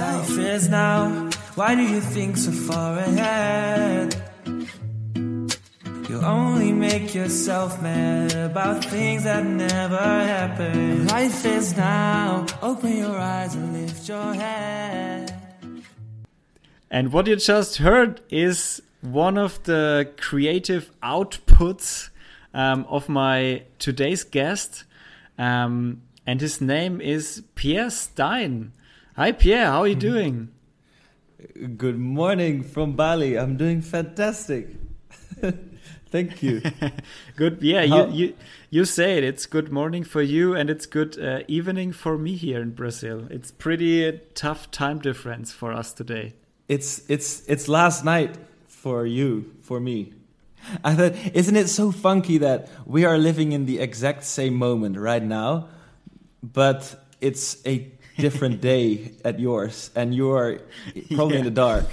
life is now. Why do you think so far ahead? You only make yourself mad about things that never happen. Life is now. Open your eyes and lift your head. And what you just heard is one of the creative outputs um, of my today's guest. Um, and his name is Pierre Stein. Hi, Pierre. How are you doing? Good morning from Bali. I'm doing fantastic. Thank you. good. Yeah, you, you you say it. It's good morning for you, and it's good uh, evening for me here in Brazil. It's pretty tough time difference for us today. It's it's it's last night for you, for me. I thought, isn't it so funky that we are living in the exact same moment right now, but it's a different day at yours, and you are probably yeah. in the dark.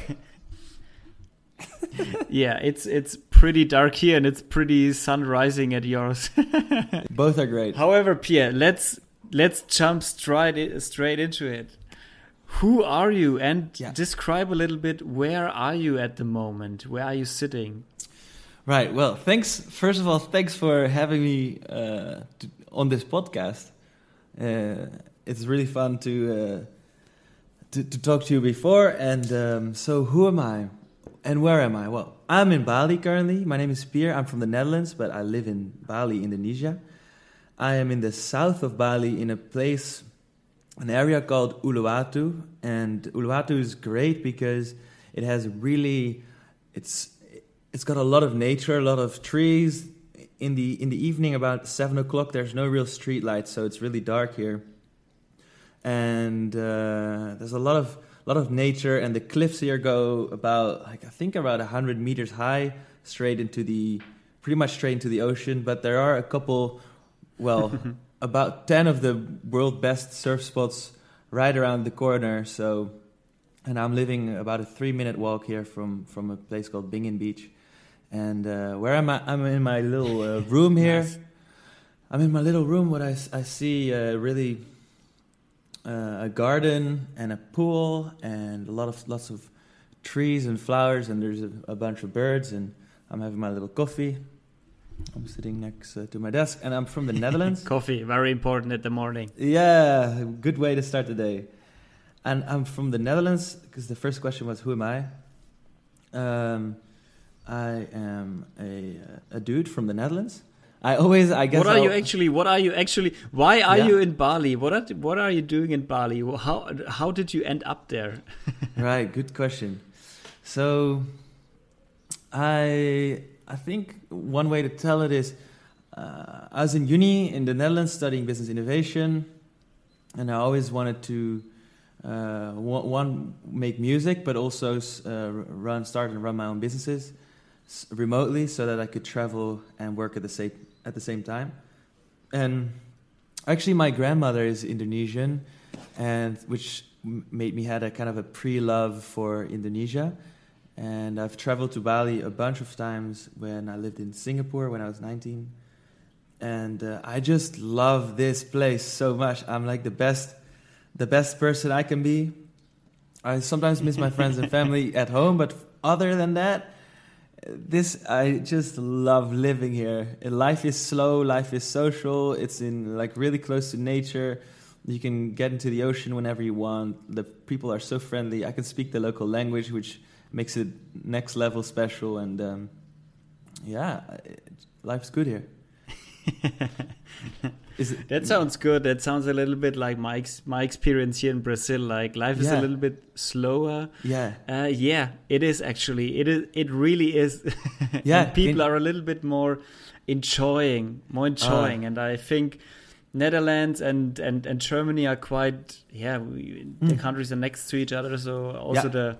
yeah, it's it's pretty dark here and it's pretty sun rising at yours. Both are great. However, Pierre, let's let's jump straight straight into it. Who are you and yeah. describe a little bit where are you at the moment? Where are you sitting? Right. Well, thanks. First of all, thanks for having me uh, to, on this podcast. Uh, it's really fun to, uh, to, to talk to you before. And um, so, who am I? And where am I? Well, I'm in Bali currently. My name is Pierre. I'm from the Netherlands, but I live in Bali, Indonesia. I am in the south of Bali in a place, an area called Uluwatu. And Uluwatu is great because it has really, it's, it's got a lot of nature, a lot of trees. In the, in the evening, about seven o'clock, there's no real street lights, so it's really dark here. And uh, there's a lot of lot of nature, and the cliffs here go about like I think about hundred meters high, straight into the pretty much straight into the ocean. But there are a couple, well, about ten of the world best surf spots right around the corner. So, and I'm living about a three minute walk here from from a place called Bingin Beach. And uh, where am I? I'm in my little uh, room here. Nice. I'm in my little room. What I, I see uh, really uh, a garden and a pool and a lot of lots of trees and flowers and there's a, a bunch of birds and I'm having my little coffee. I'm sitting next uh, to my desk and I'm from the Netherlands. coffee, very important in the morning. Yeah, good way to start the day. And I'm from the Netherlands because the first question was, "Who am I?" Um, I am a a dude from the Netherlands. I always, I guess. What are I'll, you actually? What are you actually? Why are yeah. you in Bali? What are What are you doing in Bali? How How did you end up there? right, good question. So, I I think one way to tell it is, uh, I was in uni in the Netherlands studying business innovation, and I always wanted to. Uh, one make music, but also uh, run, start and run my own businesses remotely, so that I could travel and work at the same at the same time. And actually, my grandmother is Indonesian, and which made me had a kind of a pre-love for Indonesia. And I've traveled to Bali a bunch of times when I lived in Singapore when I was 19. And uh, I just love this place so much. I'm like the best, the best person I can be. I sometimes miss my friends and family at home, but other than that, this I just love living here. Life is slow, life is social. It's in like really close to nature. You can get into the ocean whenever you want. The people are so friendly. I can speak the local language, which makes it next level special. And um, yeah, life's good here. It, that sounds good. That sounds a little bit like my ex my experience here in Brazil. Like life is yeah. a little bit slower. Yeah. Uh, yeah, it is actually. It is. It really is. yeah. people are a little bit more enjoying, more enjoying, uh, and I think Netherlands and and and Germany are quite. Yeah, we, mm. the countries are next to each other, so also yeah. the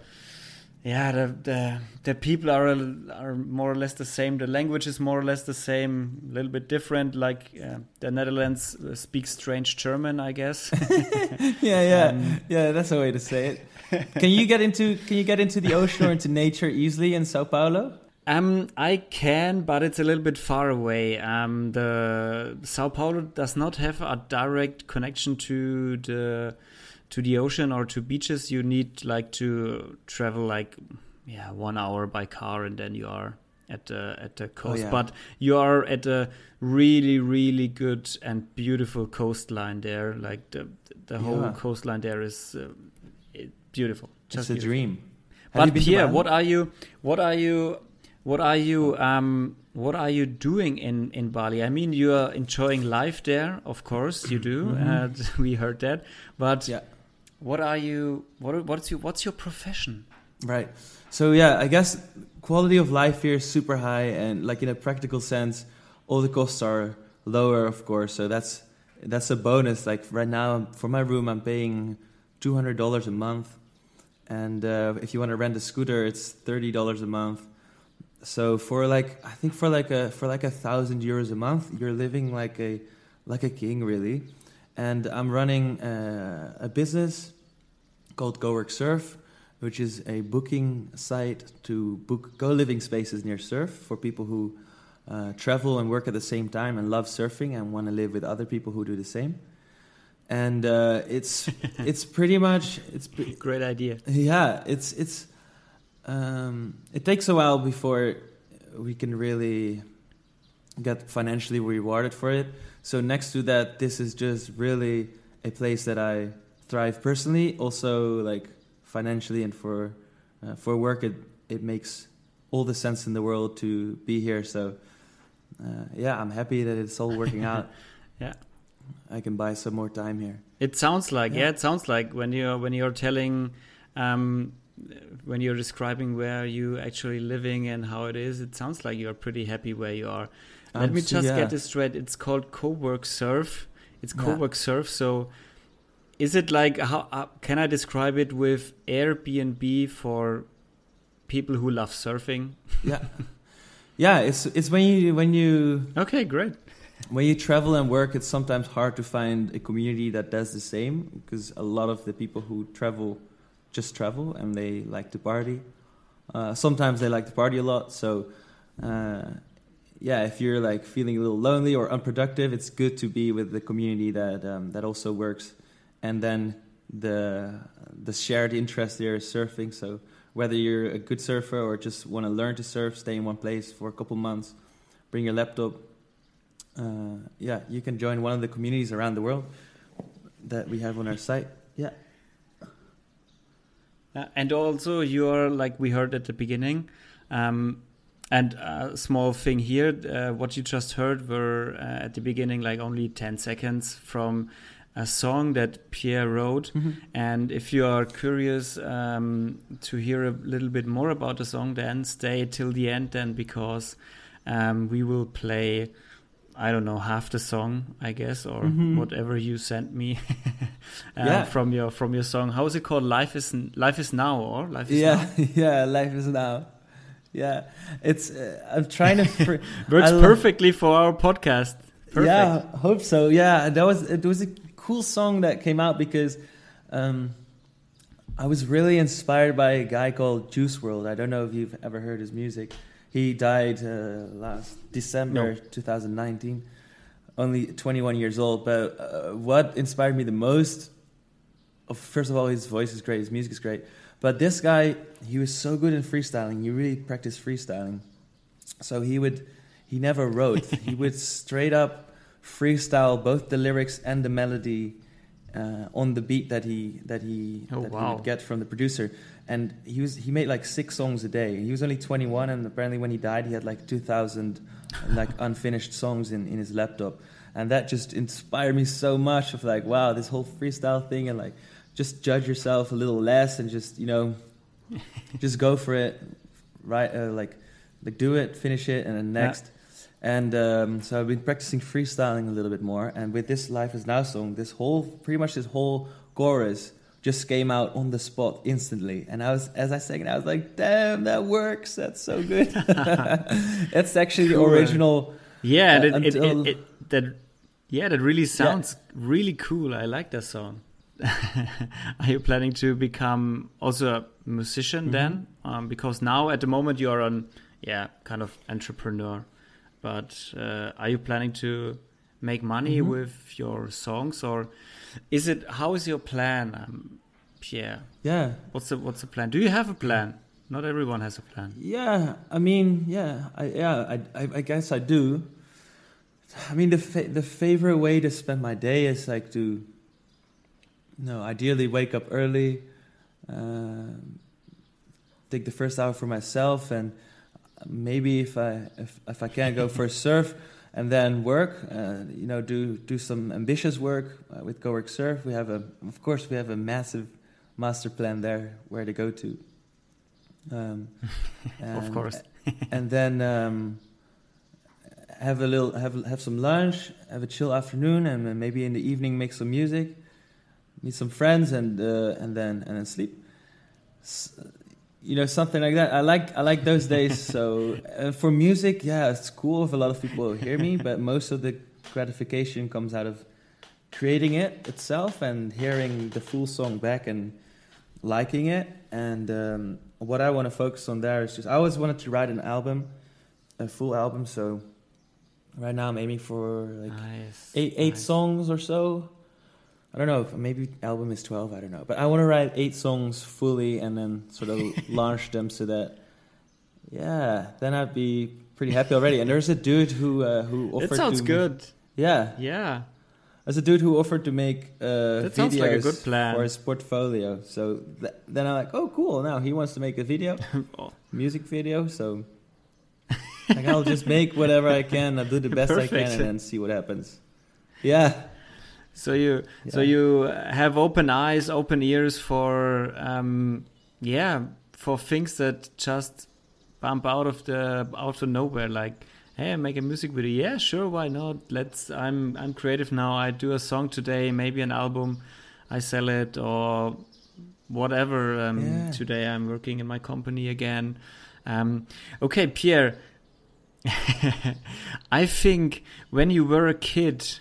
yeah the, the the people are are more or less the same. The language is more or less the same a little bit different. Like uh, the netherlands uh, speaks strange german i guess. Yeah yeah. Um, yeah that's a way to say it. Can you get into can you get into the ocean or into nature easily in sao paulo? Um, I can, but it's a little bit far away. Um, the Sao Paulo does not have a direct connection to the to the ocean or to beaches, you need like to travel like yeah one hour by car, and then you are at the at the oh, coast. Oh, yeah. But you are at a really really good and beautiful coastline there. Like the the whole yeah. coastline there is uh, beautiful. Just it's a dream. Have but Pierre, what are you? What are you? What are you? Um, what are you doing in in Bali? I mean, you are enjoying life there, of course, you do. Mm -hmm. and we heard that. But yeah. What are you? What what's your what's your profession? Right. So yeah, I guess quality of life here is super high, and like in a practical sense, all the costs are lower, of course. So that's that's a bonus. Like right now, for my room, I'm paying two hundred dollars a month, and uh, if you want to rent a scooter, it's thirty dollars a month. So for like, I think for like a for like a thousand euros a month, you're living like a like a king, really. And I'm running uh, a business called Cowork Surf, which is a booking site to book co-living spaces near surf for people who uh, travel and work at the same time and love surfing and want to live with other people who do the same. And uh, it's it's pretty much it's great idea. Yeah, it's it's um, it takes a while before we can really get financially rewarded for it. So next to that, this is just really a place that I thrive personally. Also, like financially and for uh, for work, it it makes all the sense in the world to be here. So uh, yeah, I'm happy that it's all working out. yeah, I can buy some more time here. It sounds like yeah, yeah it sounds like when you're when you're telling. Um, when you're describing where you actually living and how it is, it sounds like you're pretty happy where you are. Let me just yeah. get this straight. It's called co-work surf. It's co-work yeah. surf. So, is it like how uh, can I describe it with Airbnb for people who love surfing? Yeah, yeah. It's it's when you when you okay, great when you travel and work, it's sometimes hard to find a community that does the same because a lot of the people who travel just travel and they like to party. Uh, sometimes they like to party a lot. So, uh, yeah, if you're like feeling a little lonely or unproductive, it's good to be with the community that um, that also works. And then the the shared interest there is surfing. So whether you're a good surfer or just want to learn to surf, stay in one place for a couple months, bring your laptop uh, yeah, you can join one of the communities around the world that we have on our site. Yeah. Uh, and also, you are like we heard at the beginning. Um, and a small thing here, uh, what you just heard were uh, at the beginning like only 10 seconds from a song that Pierre wrote. Mm -hmm. And if you are curious um, to hear a little bit more about the song, then stay till the end, then because um, we will play I don't know half the song, I guess, or mm-hmm. whatever you sent me uh, yeah. from your from your song. How is it called? Life is Life is now, or Life is yeah, now? yeah, Life is now. Yeah, it's. Uh, I'm trying to. Fr- Works perfectly for our podcast. Perfect. Yeah, hope so. Yeah, that was it. Was a cool song that came out because. Um, I was really inspired by a guy called Juice WRLD. I don't know if you've ever heard his music. He died uh, last December no. 2019, only 21 years old. But uh, what inspired me the most, first of all, his voice is great, his music is great. But this guy, he was so good in freestyling. He really practiced freestyling. So he would, he never wrote. he would straight up freestyle both the lyrics and the melody uh, on the beat that he that he oh, that wow. he would get from the producer and he was he made like six songs a day. He was only 21, and apparently when he died, he had like 2,000 like unfinished songs in in his laptop, and that just inspired me so much. Of like, wow, this whole freestyle thing, and like just judge yourself a little less, and just you know, just go for it, right? Uh, like like do it, finish it, and then next. Yeah. And um, so I've been practicing freestyling a little bit more. And with this Life Is Now song, this whole, pretty much this whole chorus just came out on the spot instantly. And I was, as I sang it, I was like, damn, that works. That's so good. That's actually the original. Yeah, uh, it, until... it, it, that, yeah, that really sounds yeah. really cool. I like that song. are you planning to become also a musician mm -hmm. then? Um, because now at the moment you are on, yeah, kind of entrepreneur. But uh, are you planning to make money mm-hmm. with your songs, or is it? How is your plan, um, Pierre? Yeah. What's the What's the plan? Do you have a plan? Not everyone has a plan. Yeah, I mean, yeah, I, yeah, I, I, I guess I do. I mean, the fa- the favorite way to spend my day is like to, know, ideally wake up early, uh, take the first hour for myself, and maybe if I if if I can't go for a surf, and then work, uh, you know, do do some ambitious work uh, with Cowork Surf. We have a, of course, we have a massive master plan there where to go to. Um, and, of course. and then um, have a little, have have some lunch, have a chill afternoon, and maybe in the evening make some music, meet some friends, and uh, and then and then sleep. you know, something like that. I like I like those days. so uh, for music, yeah, it's cool if a lot of people hear me, but most of the gratification comes out of creating it itself and hearing the full song back and liking it and um, what I want to focus on there is just I always wanted to write an album, a full album. So right now I'm aiming for like nice. eight eight nice. songs or so. I don't know. Maybe album is twelve. I don't know. But I want to write eight songs fully and then sort of launch them so that yeah, then I'd be pretty happy already. And there's a dude who uh, who offered. That sounds to, good. Yeah. Yeah. As a dude who offered to make uh, that sounds like a good plan. for his portfolio. So th- then I'm like, oh, cool. Now he wants to make a video, oh. music video. So like, I'll just make whatever I can. I'll do the best Perfect. I can, and then see what happens. Yeah. So you yeah. so you have open eyes, open ears for um, yeah for things that just bump out of the out of nowhere like hey, I make a music video. Yeah, sure, why not? Let's. I'm I'm creative now. I do a song today, maybe an album. I sell it or whatever. Um, yeah. Today I'm working in my company again. Um, okay, Pierre. I think when you were a kid,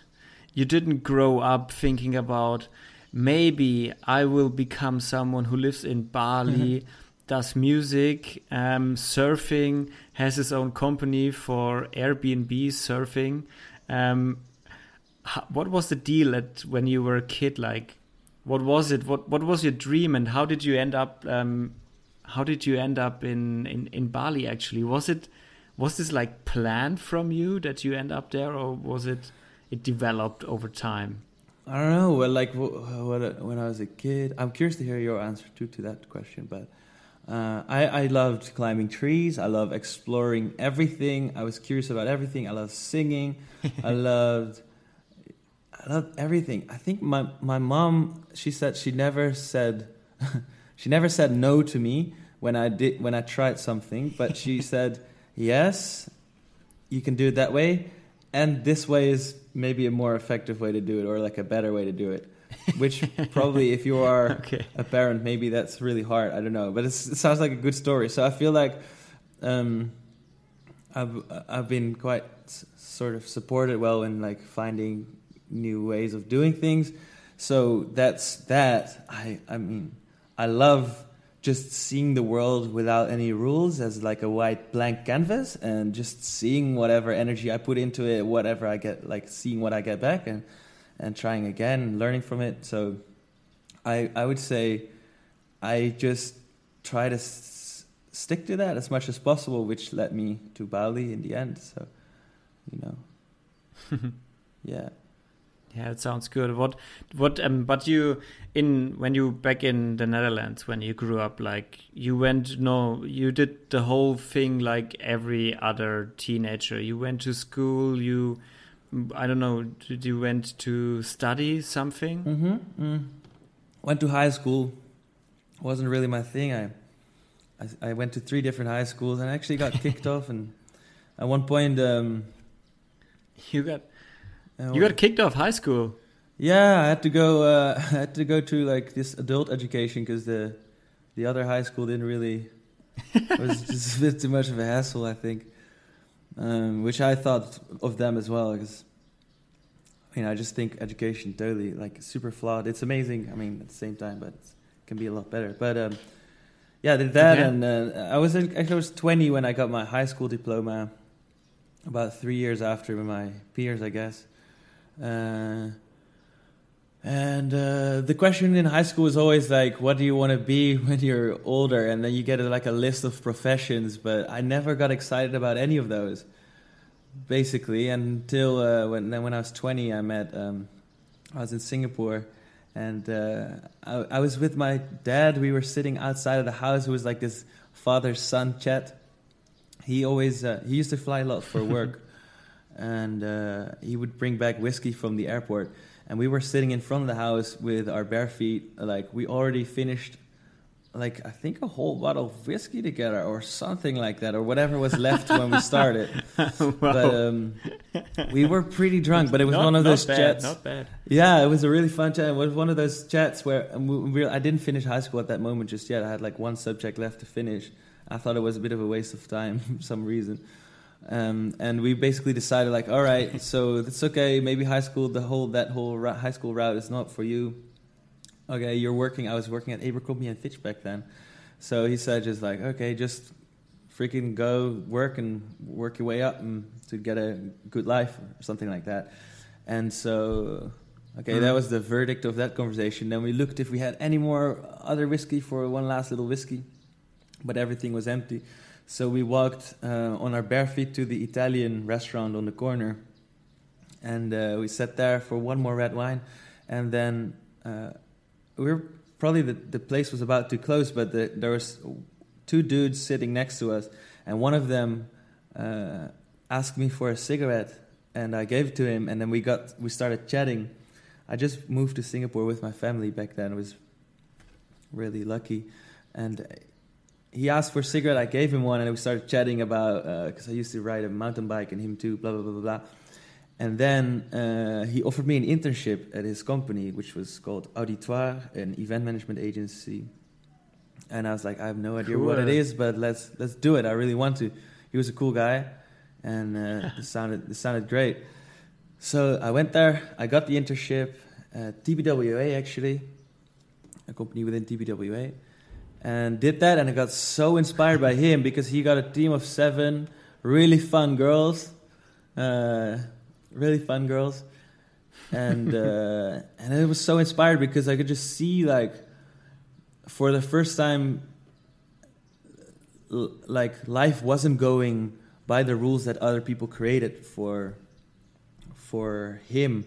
you didn't grow up thinking about maybe I will become someone who lives in Bali. does music, um, surfing, has his own company for Airbnb surfing. Um, what was the deal at when you were a kid? Like, what was it? What what was your dream, and how did you end up? Um, how did you end up in, in in Bali? Actually, was it was this like planned from you that you end up there, or was it it developed over time? I don't know. Well, like what, when I was a kid, I'm curious to hear your answer too to that question, but. Uh, I, I loved climbing trees. I love exploring everything. I was curious about everything. I loved singing. I loved I loved everything. I think my my mom she said she never said she never said no to me when I did when I tried something, but she said yes, you can do it that way, and this way is maybe a more effective way to do it or like a better way to do it which probably if you are okay. a parent, maybe that's really hard. I don't know, but it sounds like a good story. So I feel like um, I've I've been quite sort of supported well in like finding new ways of doing things. So that's that. I I mean I love just seeing the world without any rules as like a white blank canvas and just seeing whatever energy I put into it, whatever I get, like seeing what I get back and and trying again and learning from it. So I I would say I just try to s- stick to that as much as possible, which led me to Bali in the end. So you know, yeah. Yeah, it sounds good. What, what? Um, but you, in when you back in the Netherlands when you grew up, like you went, no, you did the whole thing like every other teenager. You went to school. You I don't know, did you went to study something? Mm-hmm. Mm. Went to high school. Wasn't really my thing. I, I, I went to three different high schools and I actually got kicked off. And at one point, um, you got you got kicked off high school. Yeah, I had to go. Uh, I had to go to like this adult education because the the other high school didn't really. it was just a bit too much of a hassle, I think um, which I thought of them as well because I mean I just think education totally like super flawed. It's amazing. I mean at the same time, but it can be a lot better. But um, yeah, I did that, and uh, I was actually I was 20 when I got my high school diploma. About three years after my peers, I guess. Uh, and uh, the question in high school is always like, what do you want to be when you're older? And then you get like a list of professions, but I never got excited about any of those, basically. Until uh, when when I was 20, I met um, I was in Singapore, and uh, I, I, was with my dad. We were sitting outside of the house. It was like this father son chat. He always uh, he used to fly a lot for work, and uh, he would bring back whiskey from the airport and we were sitting in front of the house with our bare feet. Like we already finished, like I think a whole bottle of whiskey together, or something like that, or whatever was left when we started. wow. But um, we were pretty drunk. But it was not, one of those bad, chats. Not bad. Yeah, it was a really fun chat. It was one of those chats where we, we, I didn't finish high school at that moment just yet. I had like one subject left to finish. I thought it was a bit of a waste of time for some reason. Um, and we basically decided like, all right, so it's okay. Maybe high school, the whole that whole ra- high school route is not for you. Okay, you're working. I was working at Abercrombie and Fitch back then, so he said just like, okay, just freaking go work and work your way up and to get a good life or something like that. And so, okay, mm. that was the verdict of that conversation. Then we looked if we had any more other whiskey for one last little whiskey, but everything was empty. So we walked uh, on our bare feet to the Italian restaurant on the corner, and uh, we sat there for one more red wine, and then uh, we were probably the, the place was about to close, but the, there was two dudes sitting next to us, and one of them uh, asked me for a cigarette, and I gave it to him, and then we got we started chatting. I just moved to Singapore with my family back then. I was really lucky, and he asked for a cigarette. I gave him one, and we started chatting about because uh, I used to ride a mountain bike, and him too. Blah blah blah blah blah. And then uh, he offered me an internship at his company, which was called Auditoire, an event management agency. And I was like, I have no idea cool. what it is, but let's let's do it. I really want to. He was a cool guy, and uh, it sounded it sounded great. So I went there. I got the internship at TBWA, actually, a company within TBWA and did that and I got so inspired by him because he got a team of seven really fun girls uh, really fun girls and uh, and it was so inspired because I could just see like for the first time l- like life wasn't going by the rules that other people created for for him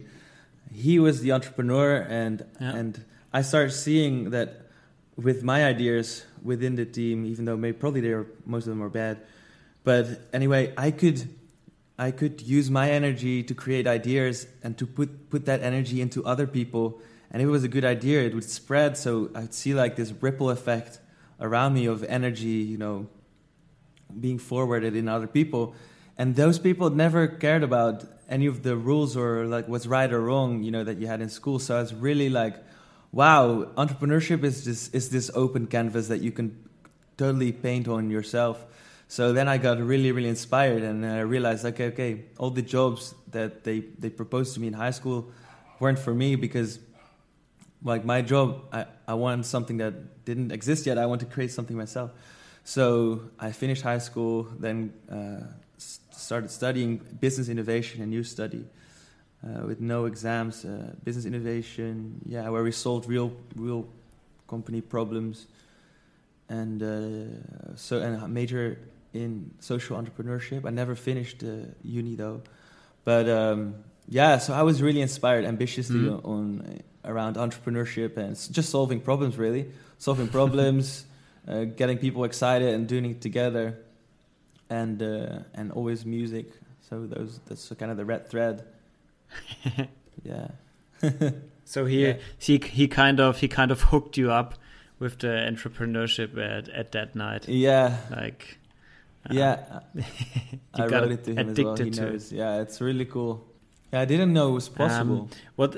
he was the entrepreneur and yeah. and I started seeing that with my ideas within the team, even though maybe probably they are most of them are bad. But anyway, I could I could use my energy to create ideas and to put put that energy into other people. And if it was a good idea, it would spread. So I'd see like this ripple effect around me of energy, you know, being forwarded in other people. And those people never cared about any of the rules or like what's right or wrong, you know, that you had in school. So I was really like wow, entrepreneurship is this is this open canvas that you can totally paint on yourself. So then I got really, really inspired, and I realized, okay, okay, all the jobs that they they proposed to me in high school weren't for me because, like my job, I I wanted something that didn't exist yet. I want to create something myself. So I finished high school, then uh, started studying business innovation, a new study uh, with no exams, uh, business innovation, yeah, where we solved real real company problems, and uh, so and a major in social entrepreneurship. I never finished uni though, but um, yeah, so I was really inspired ambitiously mm-hmm. on around entrepreneurship and just solving problems. Really, solving problems, uh, getting people excited and doing it together, and uh, and always music. So those that's kind of the red thread. Yeah. so he yeah. he he kind of he kind of hooked you up with the entrepreneurship at, at that night. Yeah. Like. Uh, yeah. I got it to him as well. He knows. It. Yeah, it's really cool. Yeah, I didn't know it was possible. Um, what?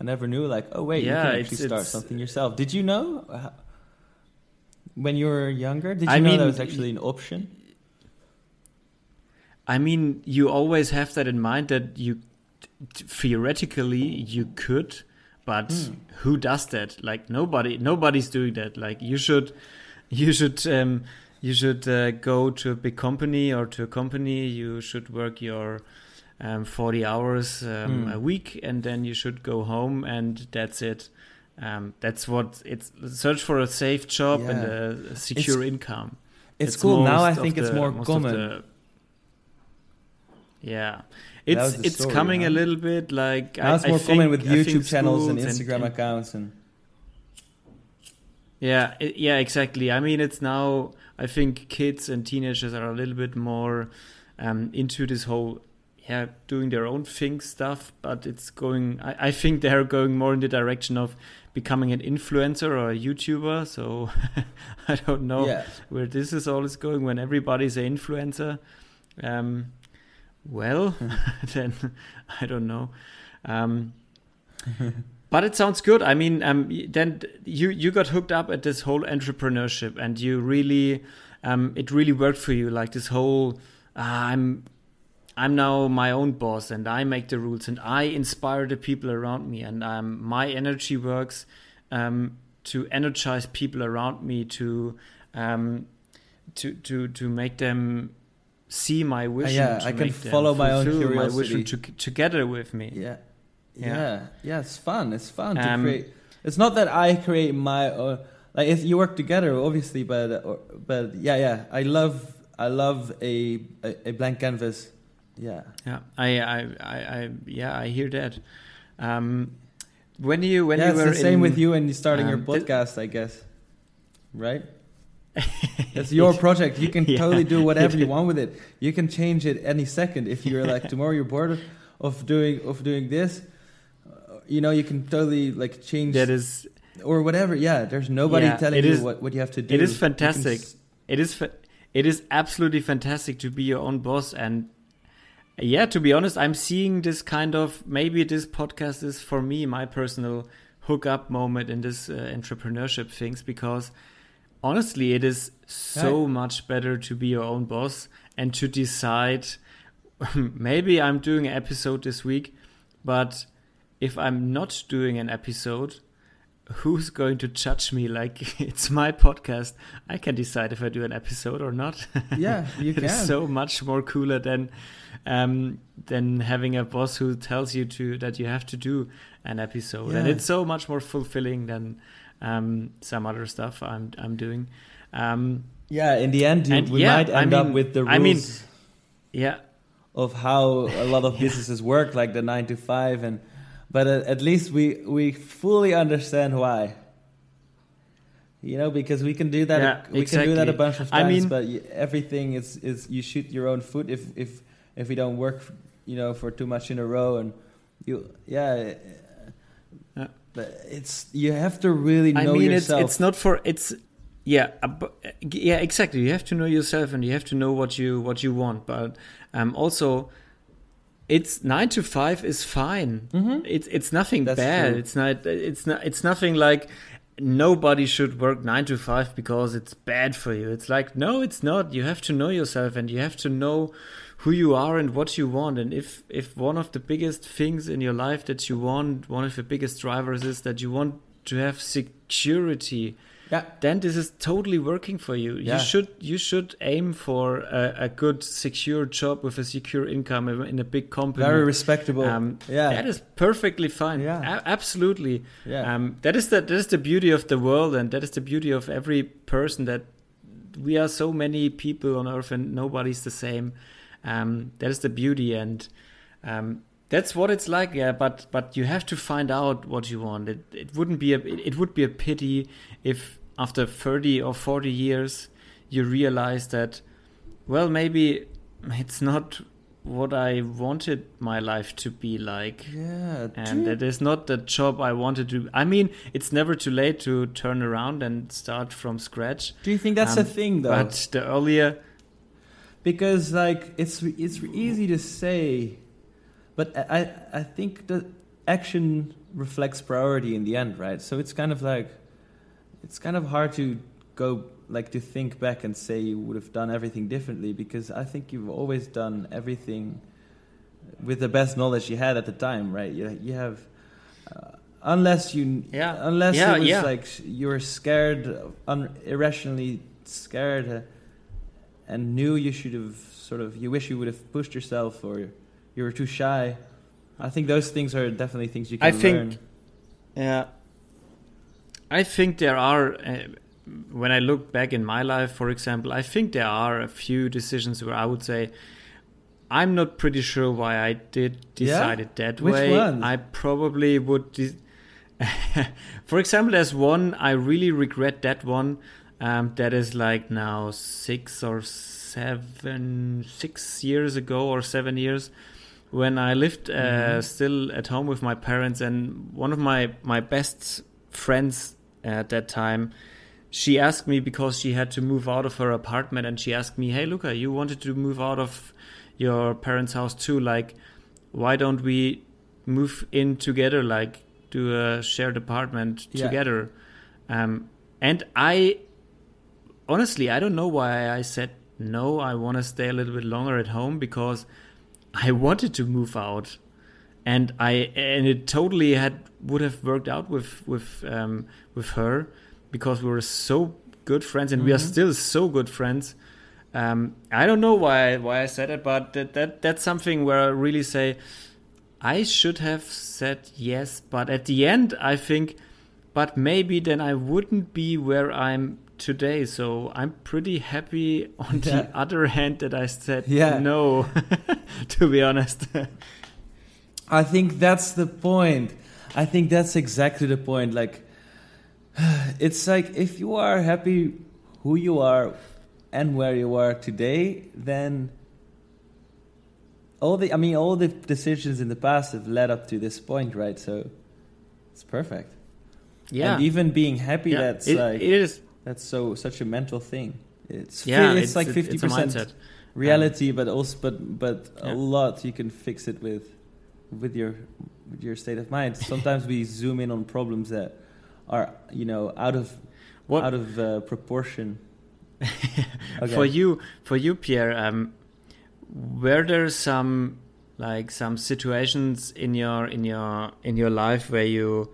I never knew. Like, oh wait, yeah, you can actually start something yourself. Did you know? When you were younger, did you I know mean, that was actually an option? I mean, you always have that in mind that you theoretically you could but mm. who does that? Like nobody nobody's doing that. Like you should you should um, you should uh, go to a big company or to a company. You should work your um, 40 hours um, mm. a week and then you should go home and that's it. Um, that's what it's search for a safe job yeah. and a secure it's, income. it's, it's cool. Now i think it's more common. the, yeah it's it's story, coming huh? a little bit like now I, it's more I common with youtube channels and instagram and, accounts and yeah it, yeah exactly i mean it's now i think kids and teenagers are a little bit more um, into this whole yeah doing their own thing stuff but it's going I, I think they're going more in the direction of becoming an influencer or a youtuber so i don't know yeah. where this is all is going when everybody's an influencer um, well then i don't know. Um, but it sounds good. I mean um, then you you got hooked up at this whole entrepreneurship and you really um, it really worked for you. Like this whole uh, i'm I'm now my own boss and I make the rules and I inspire the people around me and um, my energy works um, to energize people around me to um, to to to make them see my vision. Uh, yeah, I can follow my own curiosity. My vision to, together with me. Yeah. yeah, yeah, yeah. It's fun. It's fun to um, create. It's not that I create my own. Like if you work together, obviously, but or, but yeah, yeah. I love I love a, a, a blank canvas yeah yeah I, I i i yeah i hear that um when you when yeah, you were the same in, with you and starting um, your podcast i guess right it's your project. You can yeah. totally do whatever you want with it. You can change it any second if you're like tomorrow you're bored of doing of doing this. Uh, you know you can totally like change that is or whatever. Yeah there's nobody yeah, telling you what, what you have to do. it is fantastic. It is fa- it is absolutely fantastic to be your own boss. And yeah, to be honest, I'm seeing this kind of maybe this podcast is for me my personal hookup moment in this uh, entrepreneurship things because honestly, it is so right. much better to be your own boss and to decide. maybe I'm doing an episode this week, but if I'm not doing an episode, who's going to judge me like it's my podcast i can decide if i do an episode or not yeah you can it's so much more cooler than um, than having a boss who tells you to that you have to do an episode, yeah. and it's so much more fulfilling than um, some other stuff I'm I'm doing. Um, yeah, in the end, and we yeah, might end I mean, up with the rules. I mean, yeah, of how a lot of businesses work, like the nine to five, and but at least we we fully understand why you know because we can do that yeah, we exactly. can do that a bunch of times I mean, but everything is is you shoot your own foot if if if we don't work, you know, for too much in a row, and you, yeah, yeah. It's you have to really know I mean, yourself. It's, it's not for it's yeah yeah exactly you have to know yourself and you have to know what you what you want but um also it's nine to five is fine mm-hmm. it's it's nothing That's bad true. it's not it's not it's nothing like nobody should work nine to five because it's bad for you. It's like no it's not. You have to know yourself and you have to know who you are and what you want. And if if one of the biggest things in your life that you want one of the biggest drivers is that you want to have security yeah. then this is totally working for you. Yeah. you should you should aim for a, a, good secure job with a secure income in a big company. Very respectable. Um, yeah. that is perfectly fine. Yeah. A- absolutely. Yeah. Um, that is the that is the beauty of the world and that is the beauty of every person that we are so many people on earth and nobody's the same. Um, that is the beauty, and um, that's what it's like. Yeah, but but you have to find out what you want. It it wouldn't be a it, it would be a pity if after thirty or forty years you realize that well maybe it's not what I wanted my life to be like. Yeah, and it is not the job I wanted to. I mean, it's never too late to turn around and start from scratch. Do you think that's um, a thing, though? But the earlier, because like it's it's easy to say, but I I think that action reflects priority in the end, right? So it's kind of like it's kind of hard to go like to think back and say you would have done everything differently because I think you've always done everything with the best knowledge you had at the time, right? You you have. Uh, unless you, yeah, unless yeah, it was yeah. like you were scared, un- irrationally scared, uh, and knew you should have sort of you wish you would have pushed yourself or you were too shy. I think those things are definitely things you can I learn. think, yeah. I think there are. Uh, when I look back in my life, for example, I think there are a few decisions where I would say, I'm not pretty sure why I did decide Yeah? it that Which way. ones? I probably would. De- for example, there's one I really regret. That one um, that is like now six or seven, six years ago or seven years when I lived uh, Mm-hmm. still at home with my parents, and one of my my best friends at that time, she asked me because she had to move out of her apartment, and she asked me, "Hey, Luca, you wanted to move out of your parents' house too? Like, why don't we move in together? Like, do a shared apartment Yeah. together?" Um, and I honestly, I don't know why I said no. I want to stay a little bit longer at home because I wanted to move out, and I and it totally had would have worked out with with um, with her because we were so good friends and we are Mhm. still so good friends. Um, I don't know why why I said it, but that, that that's something where I really say I should have said yes, but at the end I think, but maybe then I wouldn't be where I'm today. So I'm pretty happy on Yeah. the other hand that I said Yeah. no, to be honest. I think that's the point. I think that's exactly the point. Like, it's like if you are happy who you are and where you are today, then all the I mean all the decisions in the past have led up to this point, right? So it's perfect. yeah, And even being happy, yeah. that's it, like it is. That's so such a mental thing. It's Yeah, it's, like fifty percent reality, but also but but Yeah. a lot you can fix it with with your with your state of mind. Sometimes we zoom in on problems that are you know out of What out of uh, proportion. Okay. for you for you pierre um were there some like some situations in your in your in your life where you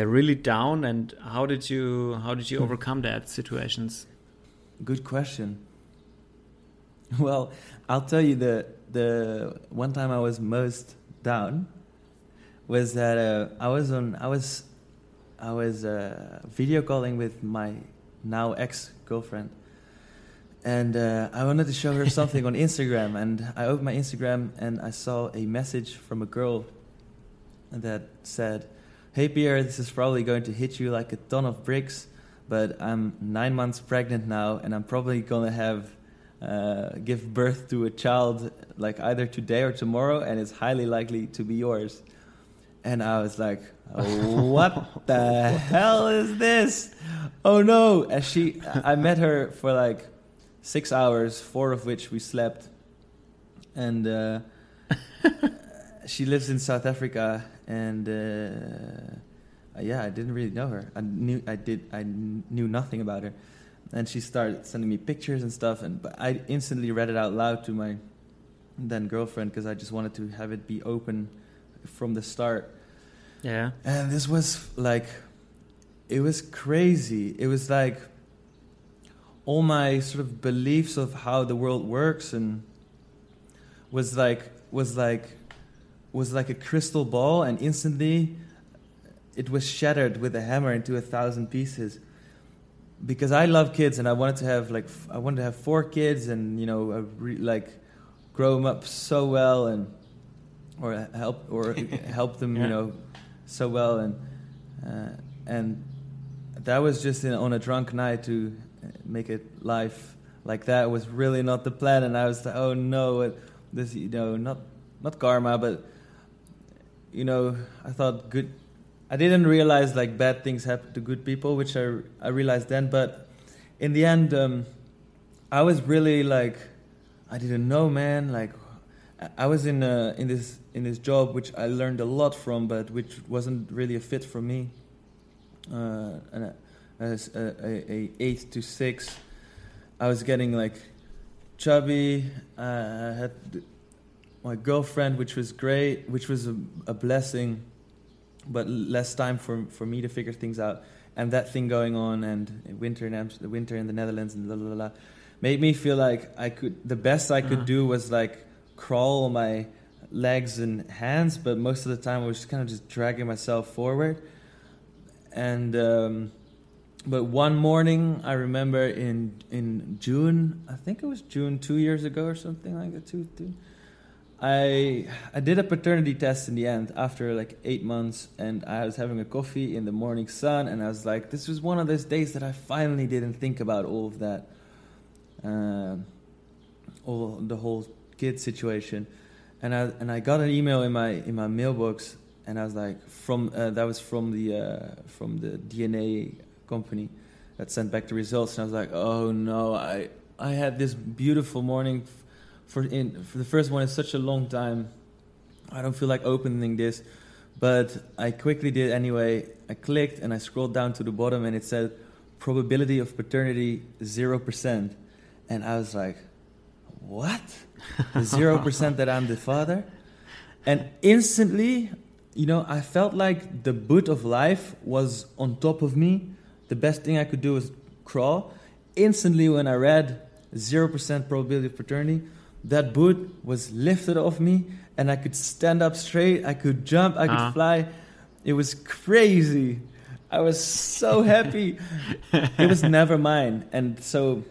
were really down and how did you how did you Hmm. overcome that situations Good question. Well, I'll tell you the the one time I was most down was that uh, I was on I was I was uh, video calling with my now ex girlfriend, and uh, I wanted to show her something on Instagram, and I opened my Instagram and I saw a message from a girl that said, "Hey Pierre, this is probably going to hit you like a ton of bricks." but I'm nine months pregnant now, and I'm probably gonna have uh, give birth to a child like either today or tomorrow, and it's highly likely to be yours. And I was like, "What the hell is this? Oh no!" And she, I met her for like six hours, four of which we slept, and uh, she lives in South Africa, and. Uh, yeah, I didn't really know her. I knew I did. I kn- knew nothing about her, and she started sending me pictures and stuff. And but I instantly read it out loud to my then girlfriend because I just wanted to have it be open from the start. yeah And this was like, it was crazy. It was like all my sort of beliefs of how the world works and was like was like was like a crystal ball, and instantly it was shattered with a hammer into a thousand pieces. Because I love kids, and I wanted to have like f- I wanted to have four kids, and you know, re- like grow them up so well, and or help or help them, Yeah. you know, so well, and uh, and that was just in, on a drunk night to uh, make it life like that was really not the plan, and I was like, oh no, this you know not not karma, but you know I thought good. I didn't realize like bad things happen to good people, which I I realized then, but in the end, um, I was really like I didn't know, man. Like I- was in uh, in this in this job which I learned a lot from, but which wasn't really a fit for me. Uh, and a, a, a eight to six, I was getting like chubby. Uh, I had my girlfriend, which was great, which was a, a blessing, but less time for for me to figure things out. And that thing going on, and winter in the winter in the Netherlands, and la la la, made me feel like I could. The best I could Uh-huh. do was like crawl my legs and hands, but most of the time I was kind of just dragging myself forward. And um, but one morning I remember in in June, I think it was June two years ago or something like that. Two, two. I I did a paternity test in the end after like eight months, and I was having a coffee in the morning sun, and I was like, this was one of those days that I finally didn't think about all of that, uh, all the whole kid situation, and I and I got an email in my in my mailbox, and I was like, from uh, that was from the uh, from the DNA company that sent back the results, and I was like, oh no, I I had this beautiful morning for in for the first one in such a long time. I don't feel like opening this, but I quickly did anyway. I clicked and I scrolled down to the bottom, and it said probability of paternity zero percent, and I was like, what? Zero percent that I'm the father, and instantly, you know, I felt like the boot of life was on top of me the best thing I could do was crawl. Instantly, when I read 0% probability of paternity, that boot was lifted off me and I could stand up straight, I could jump, I could uh-huh. fly. It was crazy. I was so happy. it was never mine. And so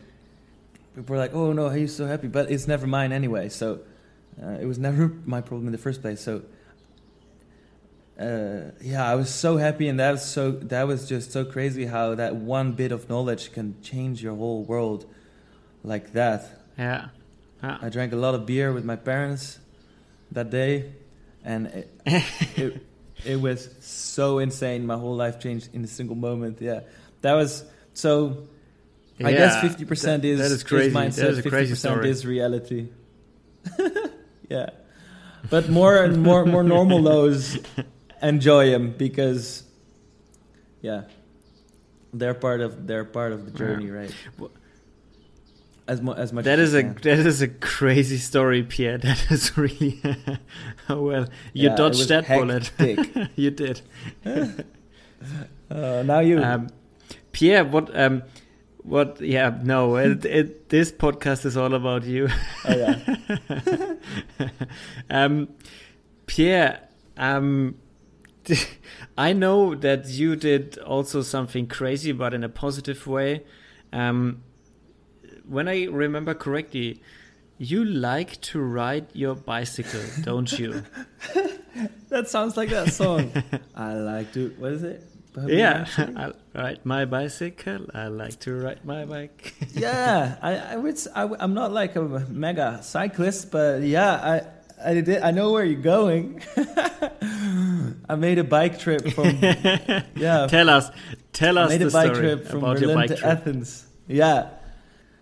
people were like, oh no, are you so happy? But it's never mine anyway. So uh, it was never my problem in the first place. So uh, yeah, I was so happy, and that was so that was just so crazy how that one bit of knowledge can change your whole world like that. Yeah. Yeah. I drank a lot of beer with my parents that day, and it, it, it was so insane. My whole life changed in a single moment. Yeah, that was so. Yeah, I guess fifty percent is that is crazy. Is mindset. Fifty percent is reality. yeah, but more and more more normal lows enjoy them because, yeah, they're part of they're part of the journey, yeah. right? Well, as, mu- as much that as is a that is a crazy story, Pierre. That is really oh, well. You yeah, dodged that bullet. you did. uh, now you, um, Pierre. What um, what? Yeah, no. It, it, this podcast is all about you. Oh yeah. um, Pierre. Um, I know that you did also something crazy, but in a positive way. Um, when I remember correctly, you like to ride your bicycle, don't you? that sounds like that song. I like to. What is it? yeah, I ride my bicycle. I like to ride my bike. yeah, I, I would. I, am not like a mega cyclist, but yeah, I I did. I know where you're going. I made a bike trip from. yeah. Tell us. Tell us. I made a bike trip from Berlin to. Athens. Yeah.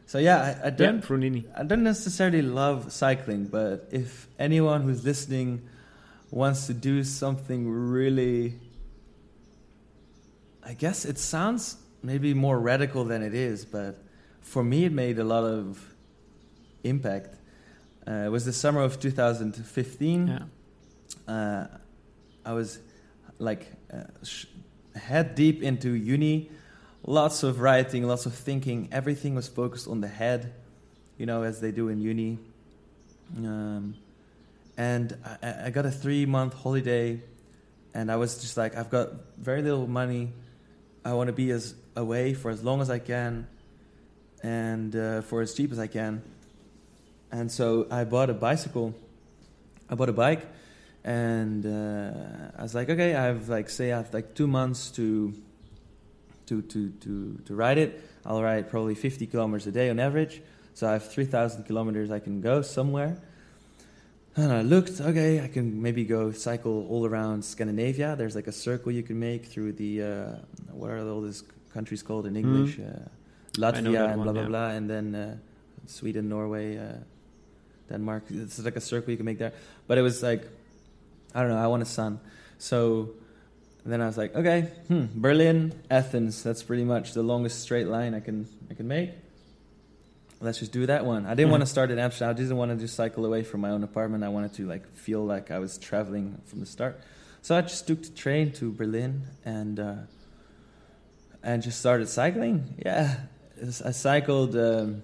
So yeah, I, I don't. Yeah, I don't necessarily love cycling, but if anyone who's listening wants to do something really, I guess it sounds maybe more radical than it is, but for me, it made a lot of impact uh, it was the summer of 2015. Yeah. Uh, I was like uh, sh- head deep into uni, lots of writing, lots of thinking. Everything was focused on the head, you know, as they do in uni. Um, and I, I got a three month holiday, and I was just like, I've got very little money. I want to be as away for as long as I can, and uh, for as cheap as I can and so I bought a bicycle. I bought a bike, and uh, I was like, okay, I have like say I have like two months to to to to to ride it. I'll ride probably 50 kilometers a day on average. So I have 3,000 kilometers I can go somewhere. And I looked, okay, I can maybe go cycle all around Scandinavia. There's like a circle you can make through the, uh, what are all these countries called in English? Mm. Uh, Latvia and blah, blah, yeah. blah. And then uh, Sweden, Norway, uh, Denmark. It's like a circle you can make there. But it was like, I don't know. I want a sun. So then I was like, okay, hmm, Berlin, Athens. That's pretty much the longest straight line I can I can make. Let's just do that one. I didn't mm. want to start in Amsterdam. I didn't want to just cycle away from my own apartment. I wanted to like feel like I was traveling from the start. So I just took the train to Berlin and uh, and just started cycling. Yeah, I cycled. Um,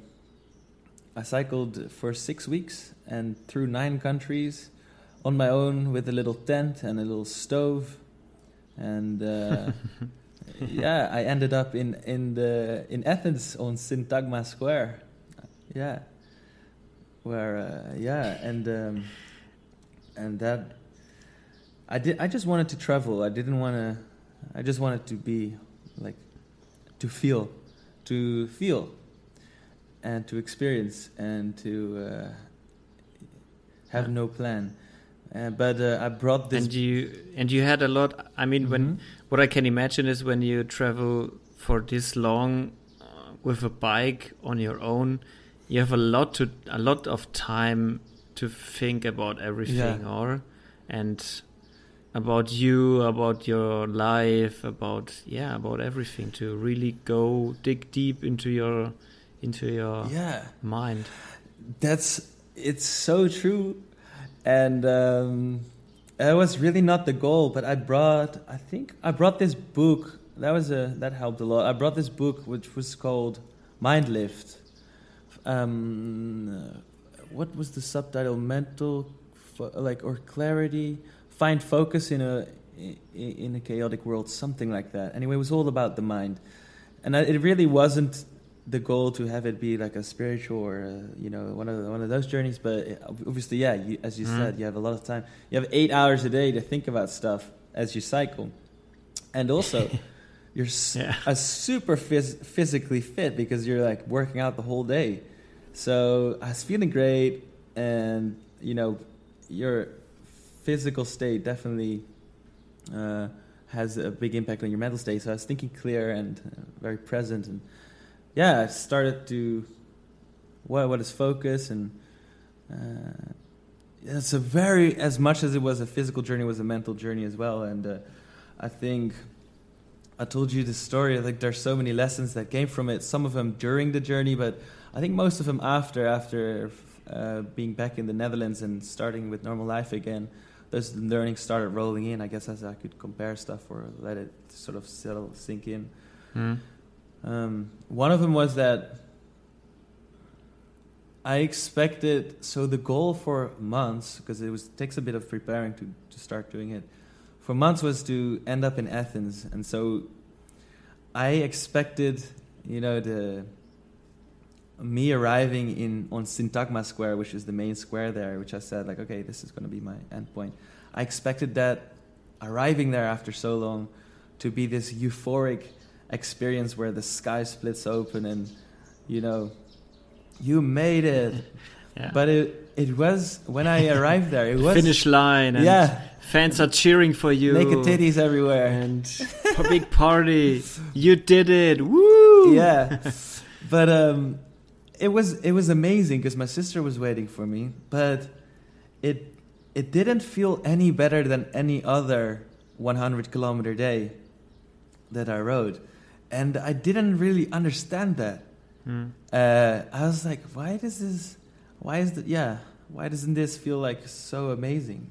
I cycled for six weeks and through nine countries on my own with a little tent and a little stove, and uh, yeah, I ended up in in the in Athens on Syntagma Square. Yeah, where uh, yeah, and um, and that I did. I just wanted to travel. I didn't want to. I just wanted to be like to feel, to feel, and to experience, and to uh, have no plan. Uh, but uh, I brought this. And you and you had a lot. I mean, mm-hmm. when what I can imagine is when you travel for this long uh, with a bike on your own, you have a lot to a lot of time to think about everything, yeah. or and about you, about your life, about yeah, about everything to really go dig deep into your into your yeah mind. That's it's so true, and um, it was really not the goal. But I brought, I think I brought this book. That was a that helped a lot. I brought this book which was called Mind Lift. Um, what was the subtitle? Mental, like or clarity find focus in a in a chaotic world, something like that. Anyway, it was all about the mind, and it really wasn't the goal to have it be like a spiritual or a, you know one of the, one of those journeys. But obviously, yeah, you, as you mm. said, you have a lot of time. You have eight hours a day to think about stuff as you cycle, and also. you're yeah. a super phys- physically fit because you're like working out the whole day. So I was feeling great, and you know, you're physical state definitely uh, has a big impact on your mental state. So I was thinking clear and uh, very present, and yeah, I started to what what is focus and. Uh, it's a very as much as it was a physical journey was a mental journey as well and uh, i think i told you this story like there's so many lessons that came from it some of them during the journey but i think most of them after after uh, being back in the netherlands and starting with normal life again those learning started rolling in. I guess as I could compare stuff or let it sort of settle, sink in. Mm. Um, one of them was that I expected. So the goal for months, because it was takes a bit of preparing to to start doing it. For months was to end up in Athens, and so I expected, you know, the me arriving in on Syntagma Square, which is the main square there, which I said like, okay, this is going to be my endpoint. I expected that arriving there after so long to be this euphoric experience where the sky splits open and you know you made it. yeah. But it it was when I arrived there. It was finish line. And yeah, fans are cheering for you. Naked titties everywhere and a big party. You did it! Woo! Yeah, but um, it was it was amazing because my sister was waiting for me, but it it didn't feel any better than any other 100 kilometer day that I rode, and I didn't really understand that. Mm. Uh, I was like, why does this? Why is that? Yeah, why doesn't this feel like so amazing?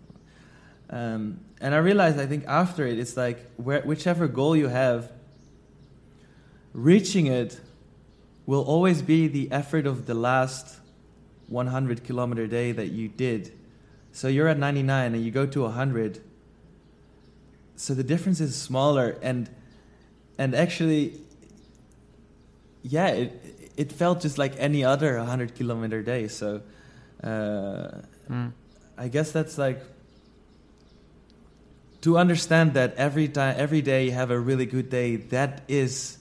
Um, and I realized, I think after it, it's like where, whichever goal you have, reaching it will always be the effort of the last 100 kilometer day that you did. So you're at 99 and you go to 100. So the difference is smaller and and actually yeah, it it felt just like any other 100 kilometer day. So uh, mm. I guess that's like to understand that every time every day you have a really good day that is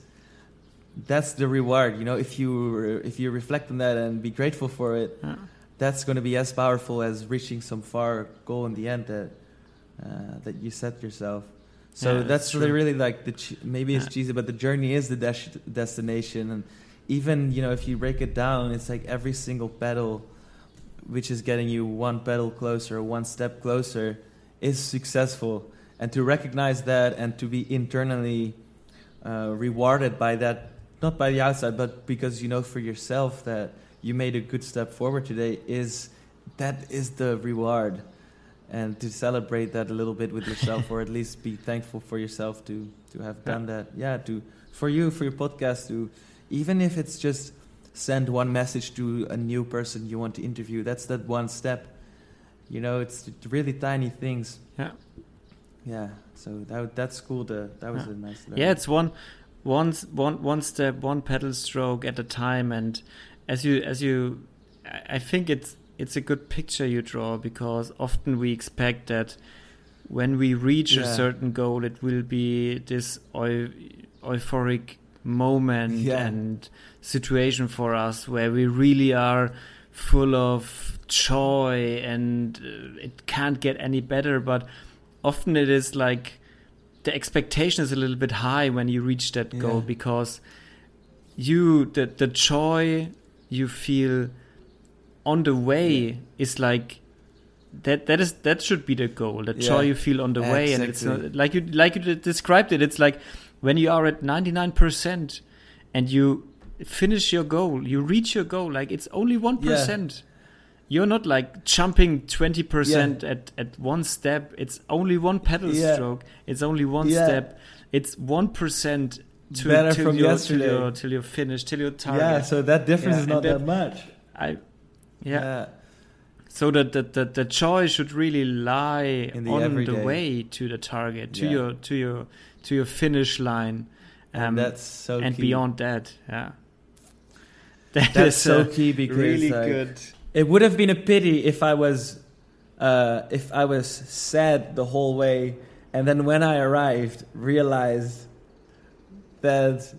that's the reward. You know, if you if you reflect on that and be grateful for it, yeah. that's going to be as powerful as reaching some far goal in the end that uh, that you set yourself. So yeah, that's really, really like the maybe it's yeah. cheesy, but the journey is the des- destination, and even you know if you break it down, it's like every single pedal, which is getting you one pedal closer, one step closer, is successful. And to recognize that and to be internally uh, rewarded by that not by the outside, but because you know for yourself that you made a good step forward today is that is the reward and to celebrate that a little bit with yourself or at least be thankful for yourself to to have done that yeah to for you for your podcast to even if it's just send one message to a new person you want to interview that's that one step You know, it's really tiny things. Yeah. Yeah. So that that's cool. To, that was yeah. a nice. Learning. Yeah, it's one, one, one, one step, one pedal stroke at a time, and as you as you, I think it's it's a good picture you draw because often we expect that when we reach yeah. a certain goal, it will be this eu- euphoric moment yeah. and situation for us where we really are full of joy and uh, it can't get any better. But often it is like the expectation is a little bit high when you reach that goal yeah. because you the the joy you feel on the way yeah. is like that that is that should be the goal the yeah. joy you feel on the way and it's not, uh, like you like you described it it's like when you are at 99% and you finish your goal you reach your goal like it's only 1% yeah. you're not like jumping 20% at at one step it's only one pedal stroke it's only one step it's 1% to, Better till, from you're, till you're till you're finished till you're tired. Yeah, so that difference is not that, that much. I yeah. So that the, the, the joy should really lie the on everyday. the way to the target, to yeah. your to your to your finish line. Um, and that's so and key. beyond that, yeah. That that's so key because really like, good. It would have been a pity if I was uh, if I was sad the whole way, and then when I arrived, realized that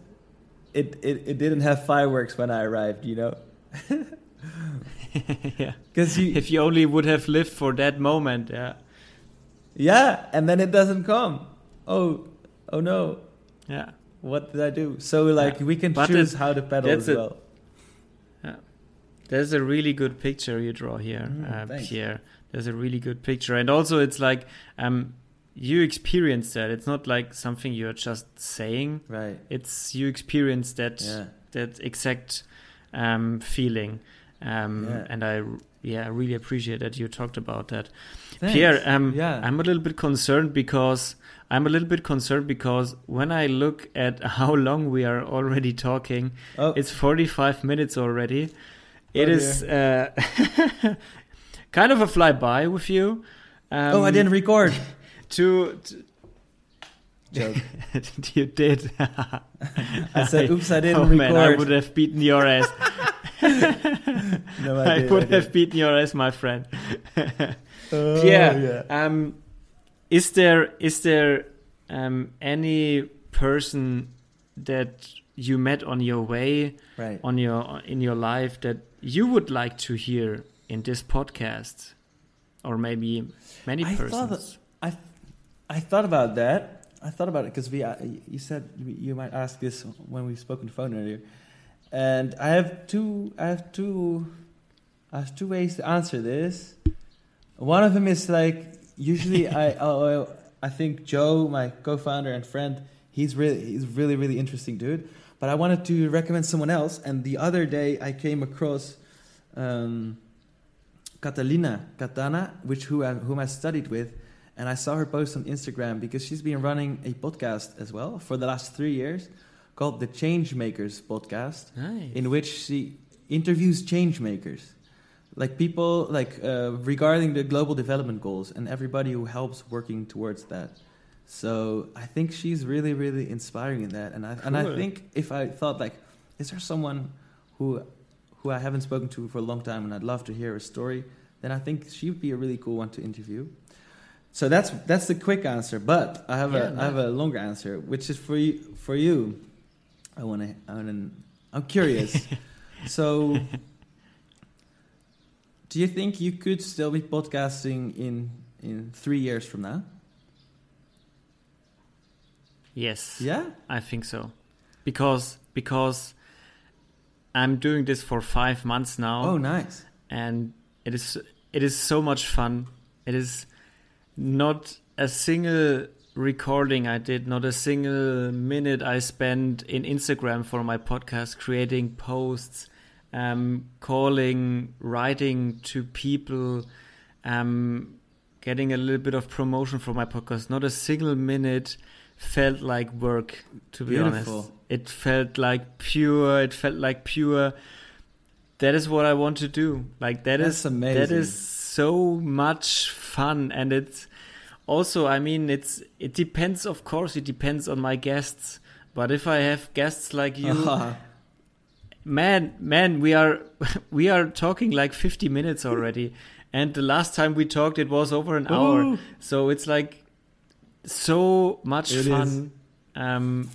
it, it, it didn't have fireworks when I arrived. You know. yeah. Because if you only would have lived for that moment, yeah. Yeah, and then it doesn't come. Oh, oh no. Yeah. What did I do? So like yeah. we can but choose how to pedal as well. Yeah. There's a really good picture you draw here, mm, uh, Pierre. There's a really good picture, and also it's like um, you experience that. It's not like something you're just saying. Right. It's you experience that yeah. that exact um, feeling. Um, yeah. And I, yeah, I really appreciate that you talked about that. Thanks. Pierre, um, yeah. I'm a little bit concerned because I'm a little bit concerned because when I look at how long we are already talking, oh. it's 45 minutes already. It oh, is uh, kind of a flyby with you. Um, oh, I didn't record. to, to joke. you did. I said, "Oops, I didn't oh, record." Man, I would have beaten your ass. no, I, did, I would I have beaten your ass, my friend. oh, yeah. Um, is there is there um, any person that you met on your way right. on your in your life that you would like to hear in this podcast or maybe many I persons thought, I I thought about that I thought about it because we uh, you said you might ask this when we spoke on the phone earlier and I have two. I have two. I have two ways to answer this. One of them is like usually I oh, I think Joe, my co-founder and friend, he's really he's really really interesting dude. But I wanted to recommend someone else, and the other day I came across um, Catalina Katana, which who I, whom I studied with, and I saw her post on Instagram because she's been running a podcast as well for the last three years called the Changemakers podcast, nice. in which she interviews changemakers, like people like uh, regarding the global development goals and everybody who helps working towards that. So I think she's really, really inspiring in that, and I cool. and I think if I thought like, is there someone who who I haven't spoken to for a long time and I'd love to hear her story, then I think she would be a really cool one to interview. So that's that's the quick answer, but I have yeah, a nice. I have a longer answer, which is for you for you. I want to. I want to. I'm curious. so, do you think you could still be podcasting in in three years from now? Yes. Yeah. I think so, because because I'm doing this for five months now. Oh, nice. And it is it is so much fun. It is not a single recording I did, not a single minute I spent in Instagram for my podcast, creating posts, um, calling, writing to people, um, getting a little bit of promotion for my podcast. Not a single minute felt like work, to be Beautiful. honest. It felt like pure, it felt like pure. That is what I want to do. Like that That's is amazing. that is so much fun, and it's also, I mean, it's it depends. Of course, it depends on my guests. But if I have guests like you, uh-huh. man, man, we are we are talking like fifty minutes already, and the last time we talked, it was over an Ooh. hour. So it's like so much it fun. Um,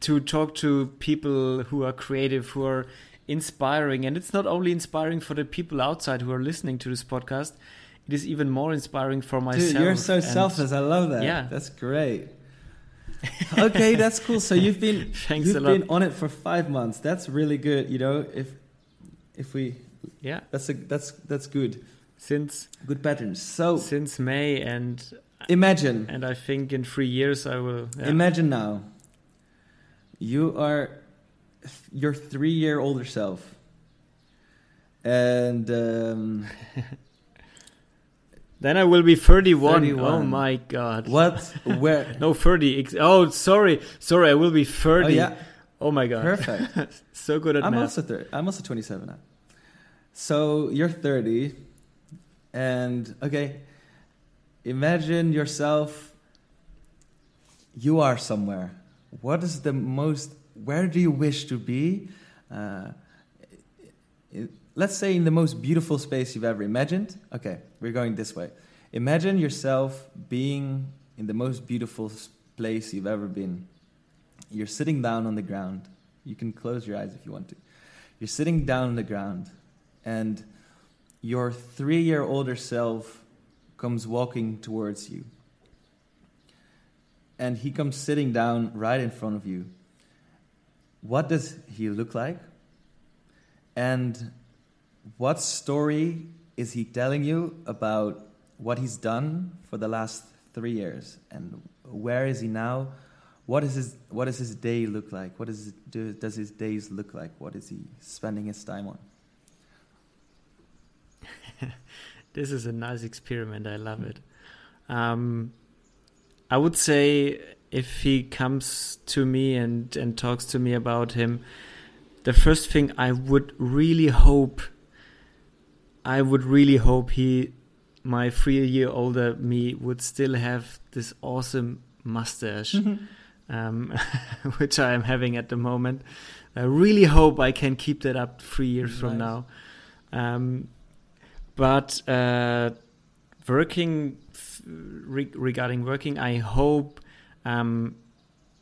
to talk to people who are creative, who are inspiring. And it's not only inspiring for the people outside who are listening to this podcast, it is even more inspiring for myself. Dude, you're so selfless. I love that. Yeah. That's great. okay, that's cool. So you've been Thanks you've been on it for five months. That's really good. You know, if if we yeah, that's a that's that's good. Since good patterns. So since May and imagine and I think in three years I will yeah. imagine now you are your three year older self. And um, then I will be 31. 31. Oh my god. What? Where? no, 30. Oh, sorry. Sorry, I will be 30. Oh, yeah. Oh my god. Perfect. so good at I'm math. Also 30. I'm also 27 now. So you're 30. And okay, imagine yourself, you are somewhere what is the most where do you wish to be uh, let's say in the most beautiful space you've ever imagined okay we're going this way. Imagine yourself being in the most beautiful place you've ever been. You're sitting down on the ground. You can close your eyes if you want to. You're sitting down on the ground and your three year older self comes walking towards you. And he comes sitting down right in front of you. What does he look like? And what story is he telling you about what he's done for the last three years? And where is he now? What, is his, what does his day look like? What is do, does his days look like? What is he spending his time on? this is a nice experiment. I love it. Um, I would say if he comes to me and and talks to me about him, the first thing I would really hope, I would really hope he, my three year older me, would still have this awesome mustache, mm-hmm. um, which I am having at the moment. I really hope I can keep that up three years nice. from now. Um, but uh, working re- regarding working, I hope um,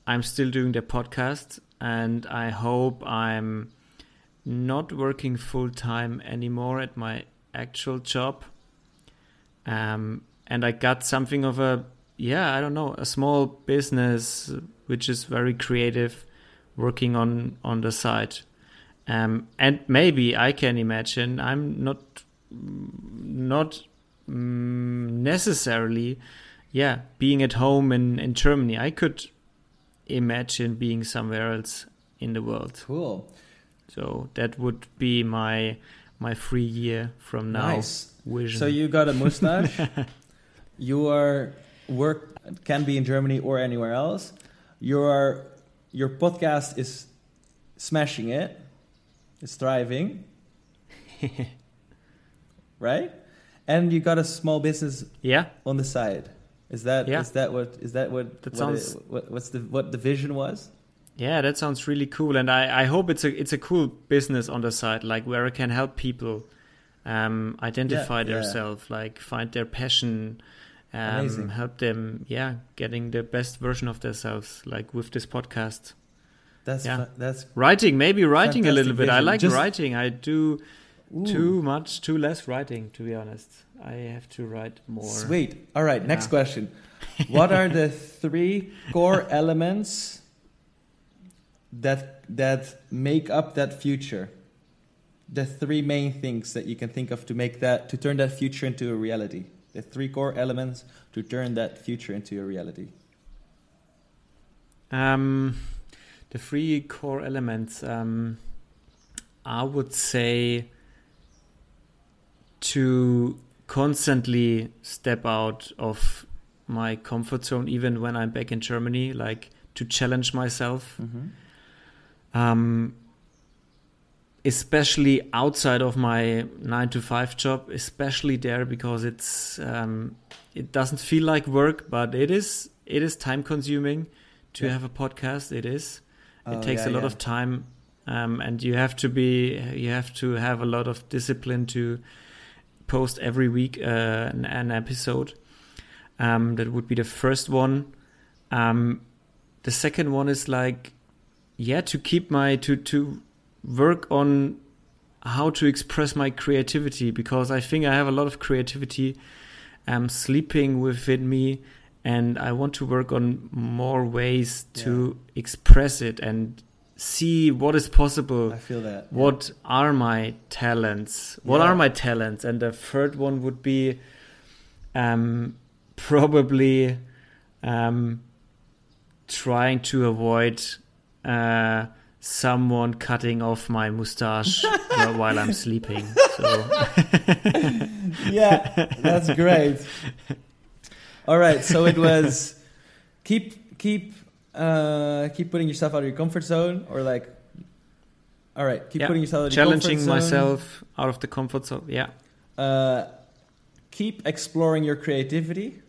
I'm still doing the podcast, and I hope I'm not working full time anymore at my actual job. Um, and I got something of a yeah, I don't know, a small business which is very creative, working on on the side. Um, and maybe I can imagine I'm not not mm, necessarily, yeah, being at home in, in Germany. I could imagine being somewhere else in the world. Cool. So that would be my my free year from now nice. vision. So you got a mustache. you are work can be in Germany or anywhere else. Your your podcast is smashing it. It's thriving. right? and you got a small business yeah on the side is that yeah. is that what is that what that what sounds it, what, what's the what the vision was yeah that sounds really cool and i i hope it's a it's a cool business on the side like where it can help people um identify yeah, themselves yeah. like find their passion um help them yeah getting the best version of themselves like with this podcast that's yeah. that's writing maybe writing a little bit vision. i like Just, writing i do Ooh. Too much, too less writing, to be honest. I have to write more. Sweet. All right, next question. what are the three core elements that that make up that future? The three main things that you can think of to make that to turn that future into a reality. The three core elements to turn that future into a reality. Um, the three core elements. Um, I would say to constantly step out of my comfort zone, even when I'm back in Germany, like to challenge myself. Mm-hmm. Um, especially outside of my nine to five job, especially there because it's um, it doesn't feel like work, but it is it is time consuming to yeah. have a podcast. It is. Oh, it takes yeah, a lot yeah. of time, um, and you have to be you have to have a lot of discipline to post every week uh, an, an, episode. Um, that would be the first one. Um, the second one is like, yeah, to keep my to to work on how to express my creativity because I think I have a lot of creativity um, sleeping within me and I want to work on more ways to yeah. express it and see what is possible. I feel that. Yeah. What are my talents? What yeah. are my talents? And the third one would be um, probably um, trying to avoid uh, someone cutting off my mustache while I'm sleeping. So. yeah, that's great. All right, so it was keep keep uh, keep putting yourself out of your comfort zone, or like, all right, keep yeah. putting yourself out of challenging myself out of the comfort zone. Yeah. Uh, keep exploring your creativity.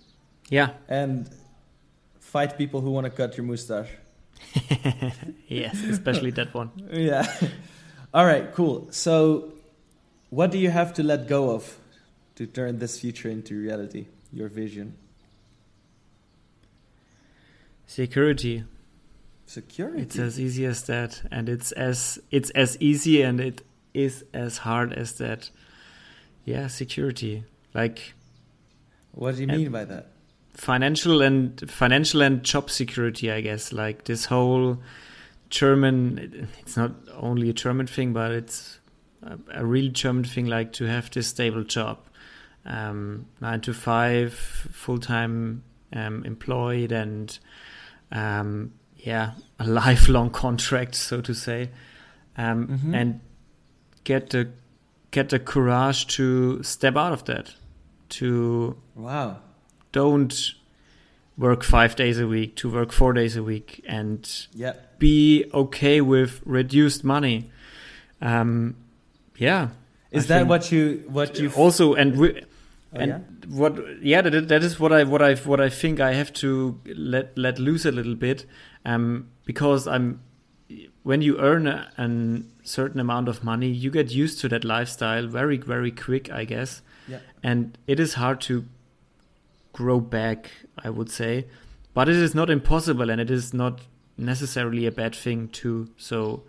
Yeah. And fight people who want to cut your mustache. yes, especially that one. Yeah. All right, cool. So, what do you have to let go of to turn this future into reality? Your vision. Security. Security. It's as easy as that, and it's as it's as easy and it is as hard as that. Yeah, security. Like. What do you mean by that? Financial and financial and job security i guess. Like this whole german it's not only a german thing but it's a, a real german thing like to have this stable job. Um, nine to five full-time um, employed and um, yeah a lifelong contract so to say. Um, mm-hmm. and get the get the courage to step out of that to wow don't work five days a week to work four days a week and yep. be okay with reduced money. Um, yeah. Is I that what you what you also and re- oh, and yeah? what yeah that, that is what I what I what I think I have to let let loose a little bit um, because I'm when you earn a, a certain amount of money you get used to that lifestyle very very quick I guess yeah. and it is hard to grow back, I would say. But it is not impossible and it is not necessarily a bad thing too. So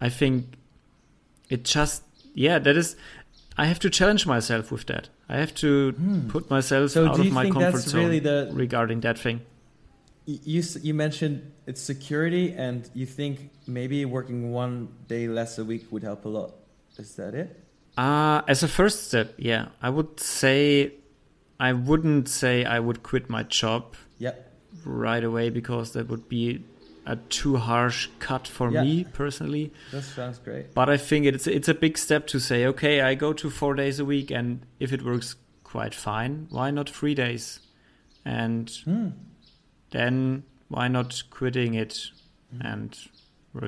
I think it just yeah, that is I have to challenge myself with that. I have to hmm. put myself so out of my comfort zone really the, regarding that thing. You you mentioned it's security, and you think maybe working one day less a week would help a lot. Is that it? Uh, as a first step, yeah, I would say I wouldn't say I would quit my job yep. right away because that would be a too harsh cut for yeah. me personally. That sounds great. But I think it's it's a big step to say, okay, I go to four days a week, and if it works quite fine, why not three days? And hmm. then why not quitting it and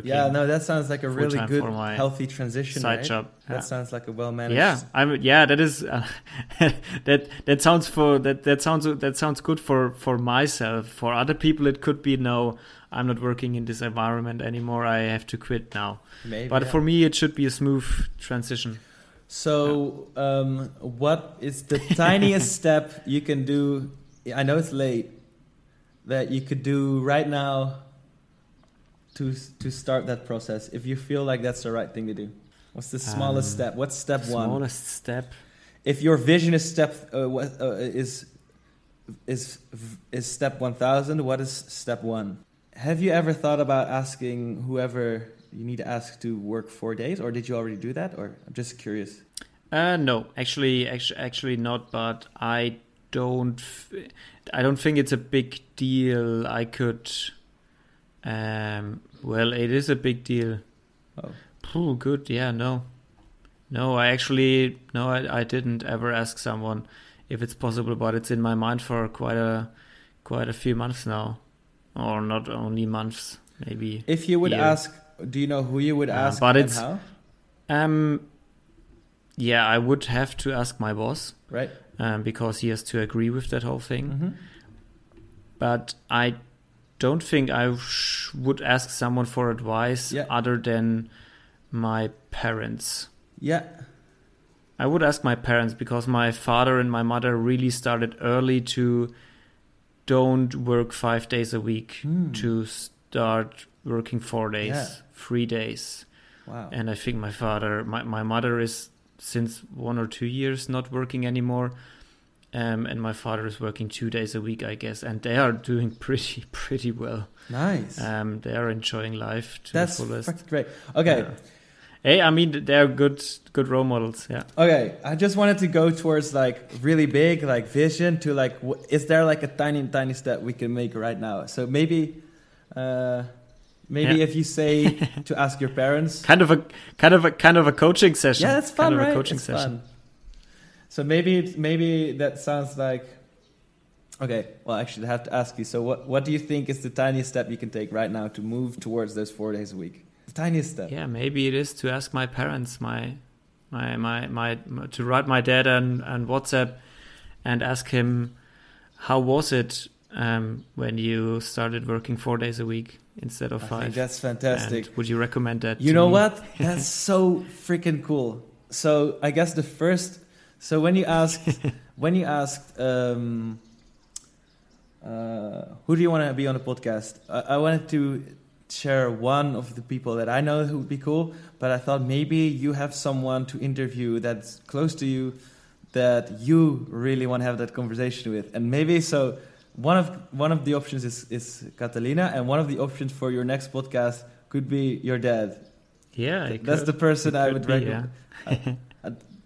yeah, no, that sounds like a really good, healthy transition. Side right? job. That sounds like a well managed. Yeah, I'm. Yeah, that is. Uh, that that sounds for that that sounds that sounds good for for myself. For other people, it could be no. I'm not working in this environment anymore. I have to quit now. Maybe, but yeah. for me, it should be a smooth transition. So, yeah. um, what is the tiniest step you can do? I know it's late. That you could do right now to to start that process if you feel like that's the right thing to do? What's the smallest um, step? What's step one? Smallest step. If your vision is step uh, what, uh, is is is step one thousand, what is step one? Have you ever thought about asking whoever you need to ask to work four days, or did you already do that? Or I'm just curious. Uh, no, actually, actually, actually not. But I don't. I don't think it's a big deal. I could um, well, it is a big deal. Oh. Ooh, good. Yeah, no. No, I actually, no, I, I didn't ever ask someone if it's possible, but it's in my mind for quite a, quite a few months now. Or not only months, maybe. If you would year. ask, do you know who you would ask but it's, how? Um, yeah, I would have to ask my boss, right? Um, because he has to agree with that whole thing. Mm-hmm. But I don't think I sh- would ask someone for advice Yeah. other than my parents. Yeah. I would ask my parents because my father and my mother really started early to don't work five days a week, Hmm. to start working four days, Yeah. three days. Wow. And I think my father, my, my mother is since one or two years not working anymore. Um, and my father is working two days a week, I guess, and they are doing pretty, pretty well. nice. Um, they are enjoying life to That's the fullest. great. Okay. Yeah. Hey, I mean, they're good, good role models. Yeah. Okay, I just wanted to go towards like really big, like vision to like, wh- is there like a tiny, tiny step we can make right now? So maybe, uh, maybe Yeah. if you say to ask your parents, Kind of a, kind of a, kind of a coaching session. yeah, that's fun, kind of right? A coaching It's session. fun. So maybe, maybe that sounds like, okay. Well, actually, I have to ask you. So, what, what do you think is the tiniest step you can take right now to move towards those four days a week? The tiniest step. Yeah, maybe it is to ask my parents, my, my, my, my, to write my dad and on WhatsApp and ask him, how was it um, when you started working four days a week instead of I five? that's fantastic. And would you recommend that? You know me? what? That's so freaking cool. So I guess the first. So when you asked, when you asked, um, uh, who do you want to be on the podcast? I, I wanted to share one of the people that I know who would be cool, but I thought maybe you have someone to interview that's close to you that you really want to have that conversation with, and maybe so. One of one of the options is is Catalina, and one of the options for your next podcast could be your dad. Yeah, it That's could- the person it I would recommend. Uh,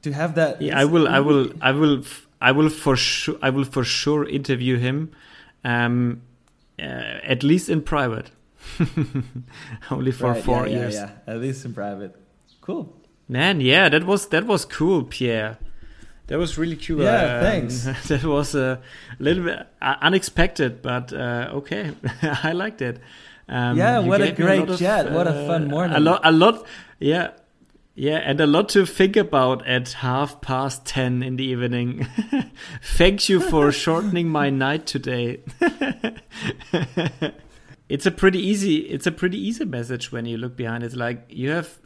to have that. Yeah, I will, I will, I will, I will for sure, I will for sure interview him, um, uh, at least in private, only for Right, four yeah, yeah, years. Yeah, at least in private. Cool. Man, yeah, that was that was cool, Pierre. That was really cool. Yeah, Um, thanks. that was a little bit uh, unexpected, but uh, okay, I liked it. Um, Yeah, what a gave me great of, chat. What a fun uh, morning. A lot, a lot. Yeah, yeah, and a lot to think about at half past ten in the evening. Thank you for shortening my night today. it's a pretty easy. It's a pretty easy message when you look behind. It's like you have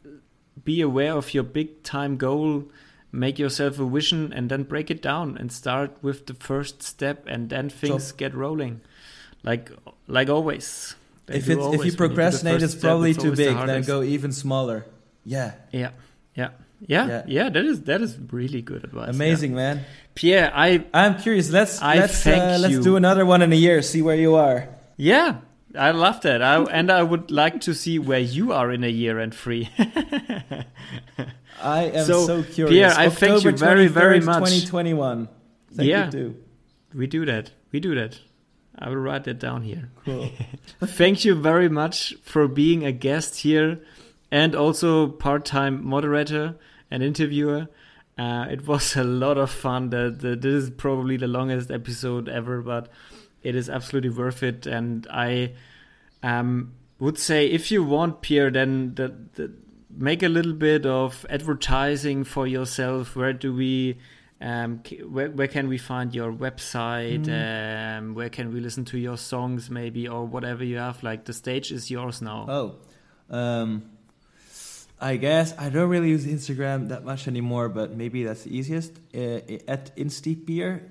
be aware of your big time goal make yourself a vision and then break it down and start with the first step and then things get rolling like like always They If it's if you When do the procrastinate, it's step, probably it's too always the big. Then go even smaller. Yeah, yeah yeah yeah Yeah. yeah that is that is really good advice amazing, man. pierre i I'm curious. Let's I let's uh, let's you. do another one in a year. See where you are. yeah i love that I, and i would like to see where you are in a year and three I am So, so, curious. Pierre, I thank you very, very much. 2021. Thank Yeah. we do that we do that i will write that down here Cool. Thank you very much for being a guest here and also part-time moderator and interviewer. Uh, it was a lot of fun. The, the, this is probably the longest episode ever, but it is absolutely worth it. And I um, would say if you want, Pierre, then the, the, make a little bit of advertising for yourself. Where do we um, where, where can we find your website? Um, where can we listen to your songs, maybe, or whatever you have? Like the stage is yours now. Oh, um, I guess I don't really use Instagram that much anymore, but maybe that's the easiest. Uh, at Instybier,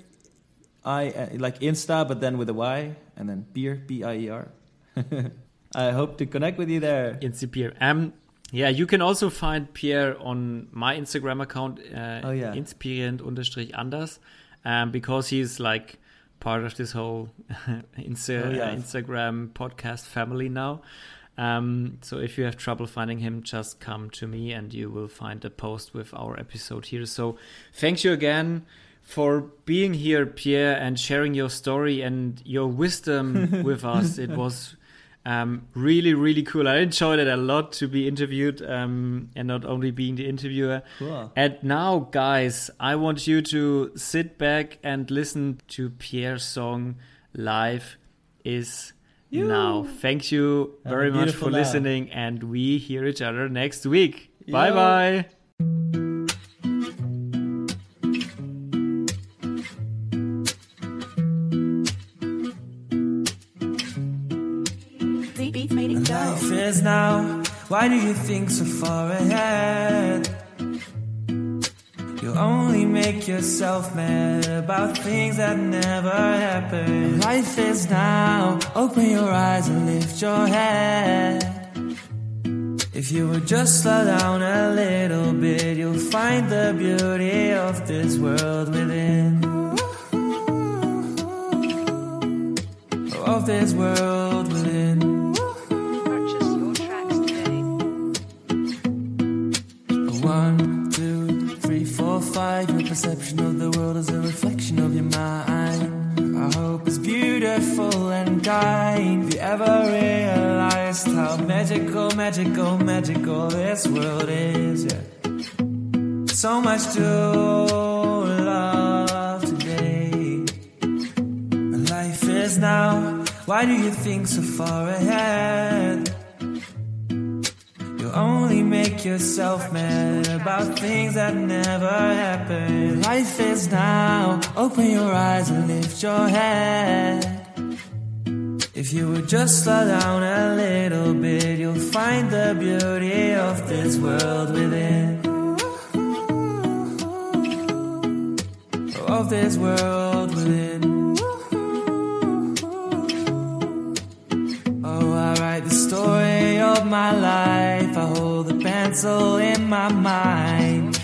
I uh, like Insta, but then with a Y, and then Beer, B I E R. I hope to connect with you there. Instybier. Um, yeah, you can also find Pierre on my Instagram account, uh, Oh, yeah. inspirierend-anders, um, because he's like part of this whole Insta- Oh, yeah. uh, Instagram podcast family now. Um, so if you have trouble finding him, just come to me and you will find a post with our episode here. So thank you again for being here, Pierre, and sharing your story and your wisdom with us. It was um, really, really cool. I enjoyed it a lot to be interviewed um, and not only being the interviewer. Cool. And now, guys, I want you to sit back and listen to Pierre's song Life is You. Now. Thank you Have very much for now. listening, and we hear each other next week. Yo. Bye bye. Life is now. Why do you think so far ahead? Only make yourself mad about things that never happen. Life is now. Open your eyes and lift your head. If you would just slow down a little bit, you'll find the beauty of this world within. Of this world perception of the world is a reflection of your mind. Our hope is beautiful and kind. Have you ever realized how magical, magical, magical this world is? Yeah. So much to love today. Life is now. Why do you think so far ahead? Make yourself mad about things that never happened. Life is now. Open your eyes and lift your head. If you would just slow down a little bit, you'll find the beauty of this world within. Of this world within. Oh, I write the story of my life. In my mind.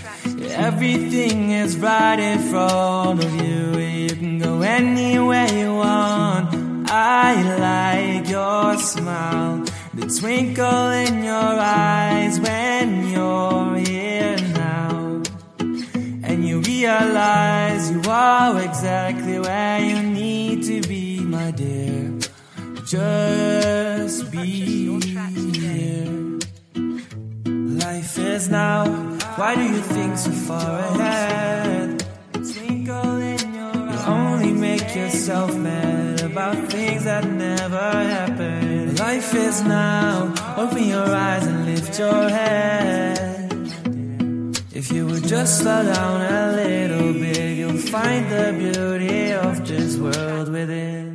Everything is right in front of you. You can go anywhere you want. I like your smile, the twinkle in your eyes when you're here now. And you realize you are exactly where you need to be, my dear. Just be Life is now. Why do you think so far ahead? Twinkle in your You only make yourself mad about things that never happen. Life is now. Open your eyes and lift your head. If you would just slow down a little bit, you'll find the beauty of this world within.